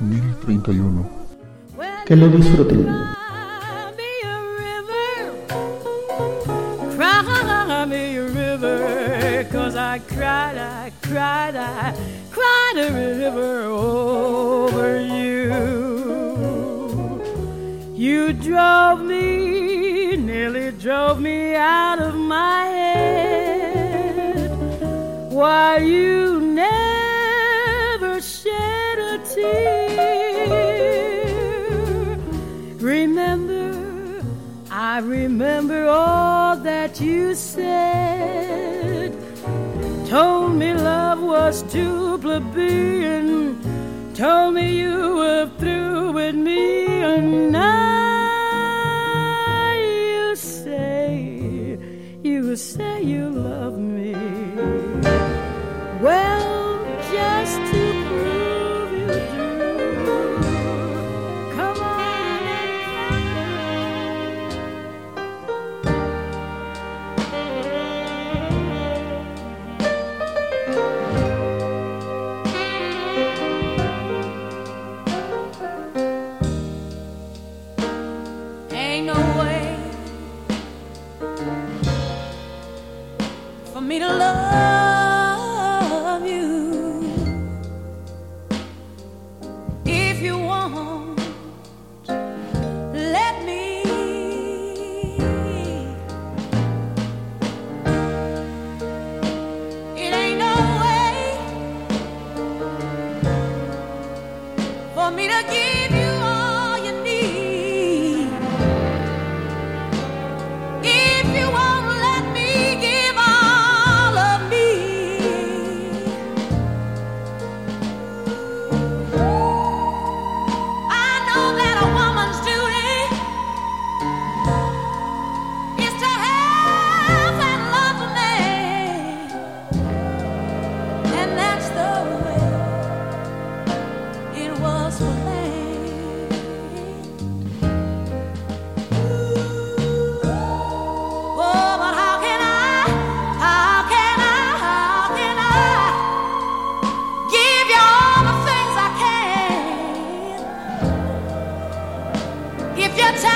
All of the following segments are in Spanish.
1031. Que lo disfruten. Cry me a river. Cry me a river. Cause I cried, I cried, I cried a river over you. You drove me, nearly drove me out of my head. Why you never shed a tear. I remember all that you said. Told me love was too plebeian. Told me you were through with me, and now your time.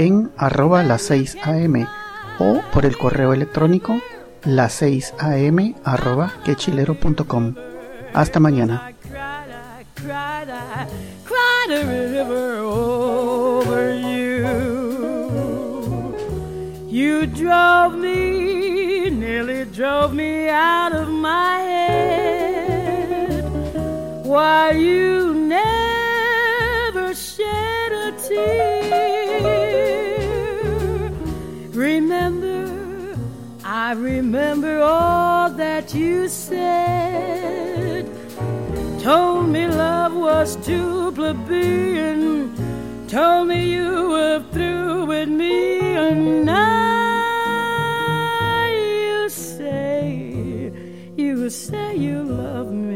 en arroba las 6 am o por el correo electrónico las 6 am arroba quechilero.com. Hasta mañana. You drove me, nearly drove me out of my head. Why you I remember all that you said. Told me love was too plebeian. Told me you were through with me and